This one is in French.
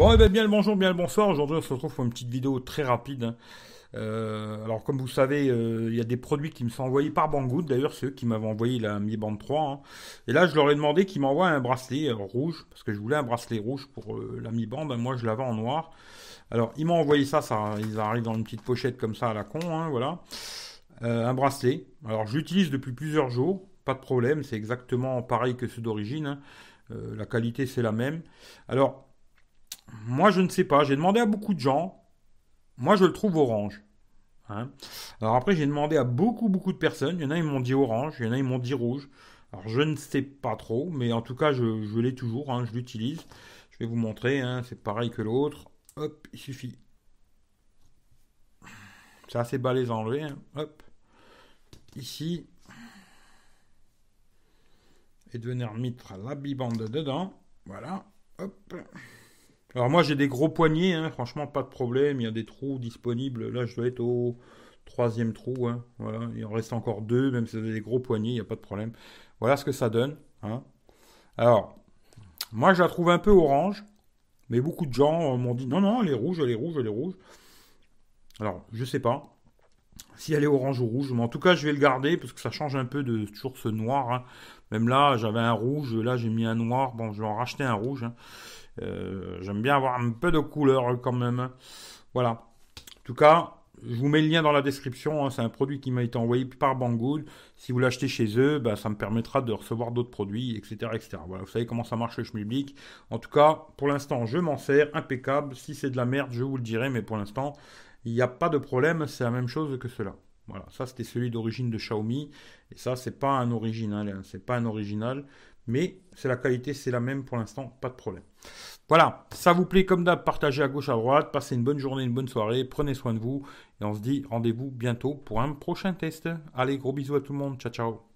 Bon, eh ben, bien le bonjour, bien le bonsoir. Aujourd'hui, on se retrouve pour une petite vidéo très rapide. hein. Euh, alors, comme vous savez, euh, il y a des produits qui me sont envoyés par Banggood. D'ailleurs, c'est eux qui m'avaient envoyé la Mi Band 3. hein. Et là, je leur ai demandé qu'ils m'envoient un bracelet euh, rouge, parce que je voulais un bracelet rouge pour la Mi Band. Moi, je l'avais en noir. Alors, ils m'ont envoyé ça, ça. Ils arrivent dans une petite pochette comme ça à la con, hein, voilà. Un bracelet. Alors, je l'utilise depuis plusieurs jours. Pas de problème, c'est exactement pareil que ceux d'origine. la qualité, c'est la même. Alors, moi, je ne sais pas. J'ai demandé à beaucoup de gens. Moi, je le trouve orange. hein. Alors après, j'ai demandé à beaucoup, beaucoup de personnes. Il y en a, ils m'ont dit orange. Il y en a, ils m'ont dit rouge. Alors, je ne sais pas trop. Mais en tout cas, je, l'ai toujours. hein, je l'utilise. Je vais vous montrer. hein, c'est pareil que l'autre. Hop, il suffit. C'est assez balèze à enlever. Hop. Ici. Et de venir mettre la bibande dedans. Voilà. Hop. Alors moi j'ai des gros poignets, hein, franchement pas de problème, il y a des trous disponibles. Là je dois être au troisième trou, hein, voilà. Il en reste encore deux, même si vous avez des gros poignets, il n'y a pas de problème. Voilà ce que ça donne. hein. Alors, moi je la trouve un peu orange, mais beaucoup de gens euh, m'ont dit non, non, elle est rouge, elle est rouge, elle est rouge. Alors, je sais pas si elle est orange ou rouge, mais en tout cas je vais le garder parce que ça change un peu de toujours ce noir. Même là j'avais un rouge, là j'ai mis un noir, bon je vais en racheter un rouge. Euh, J'aime bien avoir un peu de couleur quand même. Voilà. En tout cas, je vous mets le lien dans la description. hein. C'est un produit qui m'a été envoyé par Banggood. Si vous l'achetez chez eux, bah, ça me permettra de recevoir d'autres produits, etc., etc. Voilà, vous savez comment ça marche le schmilblick. En tout cas, pour l'instant, je m'en sers. Impeccable. Si c'est de la merde, je vous le dirai. Mais pour l'instant, il n'y a pas de problème. C'est la même chose que cela. Voilà, ça c'était celui d'origine de Xiaomi. Et ça, c'est pas un original. hein. C'est pas un original. Mais c'est la qualité, c'est la même pour l'instant. Pas de problème. Voilà, ça vous plaît comme d'hab, partagez à gauche, à droite, passez une bonne journée, une bonne soirée, prenez soin de vous, et on se dit rendez-vous bientôt pour un prochain test. Allez, gros bisous à tout le monde, ciao ciao